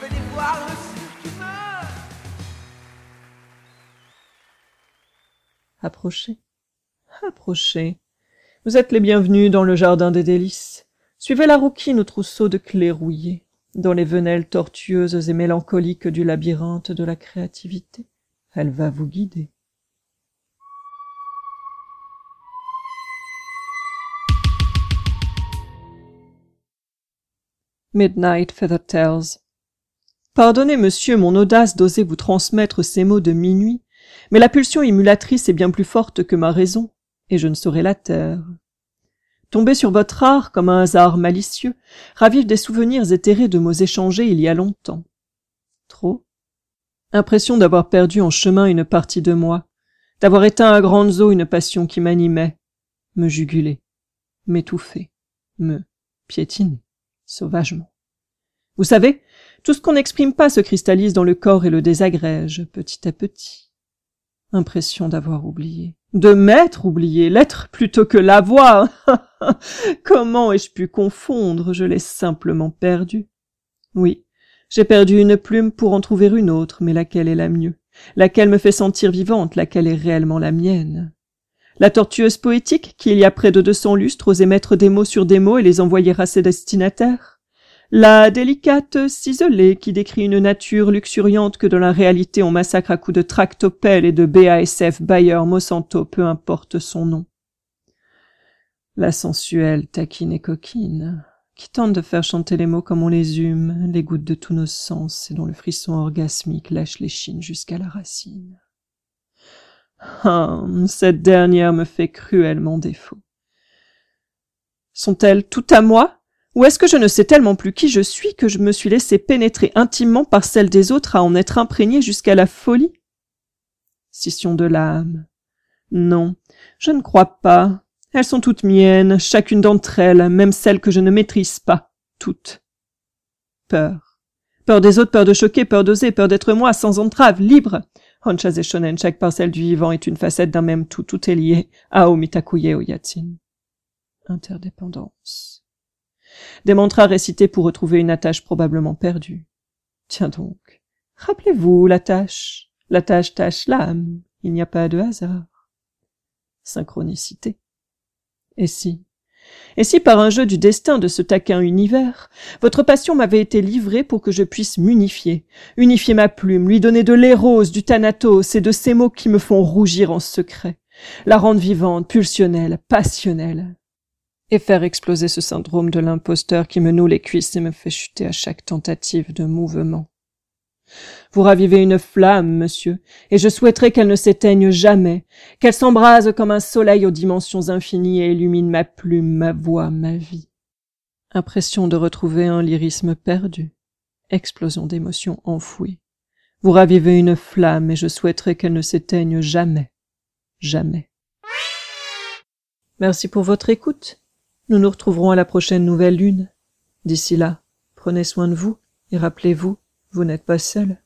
Venez voir le. Approchez, approchez. Vous êtes les bienvenus dans le jardin des délices. Suivez la rouquine au trousseau de clés rouillées, dans les venelles tortueuses et mélancoliques du labyrinthe de la créativité. Elle va vous guider. Midnight Feather Tales. Pardonnez, monsieur, mon audace d'oser vous transmettre ces mots de minuit, mais la pulsion émulatrice est bien plus forte que ma raison, et je ne saurais la taire. Tomber sur votre art comme un hasard malicieux ravive des souvenirs éthérés de mots échangés il y a longtemps. Trop. Impression d'avoir perdu en chemin une partie de moi, d'avoir éteint à grandes eaux une passion qui m'animait, me juguler, m'étouffer, me piétiner sauvagement. Vous savez, tout ce qu'on n'exprime pas se cristallise dans le corps et le désagrège, petit à petit. Impression d'avoir oublié. De m'être oublié, l'être plutôt que l'avoir. Comment ai-je pu confondre? Je l'ai simplement perdu. Oui, j'ai perdu une plume pour en trouver une autre, mais laquelle est la mieux? Laquelle me fait sentir vivante? Laquelle est réellement la mienne? La tortueuse poétique qui, il y a près de deux cents lustres, osait mettre des mots sur des mots et les envoyer à ses destinataires La délicate ciselée qui décrit une nature luxuriante que dans la réalité on massacre à coups de tractopelle et de BASF Bayer Monsanto, peu importe son nom. La sensuelle taquine et coquine, qui tente de faire chanter les mots comme on les hume, les gouttes de tous nos sens et dont le frisson orgasmique lèche les chines jusqu'à la racine. Ah, cette dernière me fait cruellement défaut. Sont-elles toutes à moi? Ou est-ce que je ne sais tellement plus qui je suis que je me suis laissé pénétrer intimement par celles des autres à en être imprégné jusqu'à la folie? Scission de l'âme. Non, je ne crois pas. Elles sont toutes miennes, chacune d'entre elles, même celles que je ne maîtrise pas, toutes. Peur. Peur des autres, peur de choquer, peur d'oser, peur d'être moi, sans entrave, libre. Honchas et Shonen, chaque parcelle du vivant est une facette d'un même tout, tout est lié. Ao Mitakuye Oyatin. Interdépendance. Des mantras récités pour retrouver une attache probablement perdue. Tiens donc. Rappelez-vous la tâche. La tâche tâche l'âme. Il n'y a pas de hasard. Synchronicité. Et si et si par un jeu du destin de ce taquin univers, votre passion m'avait été livrée pour que je puisse m'unifier, unifier ma plume, lui donner de l'éros, du thanatos et de ces mots qui me font rougir en secret, la rendre vivante, pulsionnelle, passionnelle, et faire exploser ce syndrome de l'imposteur qui me noue les cuisses et me fait chuter à chaque tentative de mouvement. Vous ravivez une flamme, monsieur, et je souhaiterais qu'elle ne s'éteigne jamais, qu'elle s'embrase comme un soleil aux dimensions infinies et illumine ma plume, ma voix, ma vie. Impression de retrouver un lyrisme perdu, explosion d'émotions enfouies. Vous ravivez une flamme et je souhaiterais qu'elle ne s'éteigne jamais, jamais. Merci pour votre écoute. Nous nous retrouverons à la prochaine nouvelle lune. D'ici là, prenez soin de vous et rappelez-vous vous n'êtes pas seul.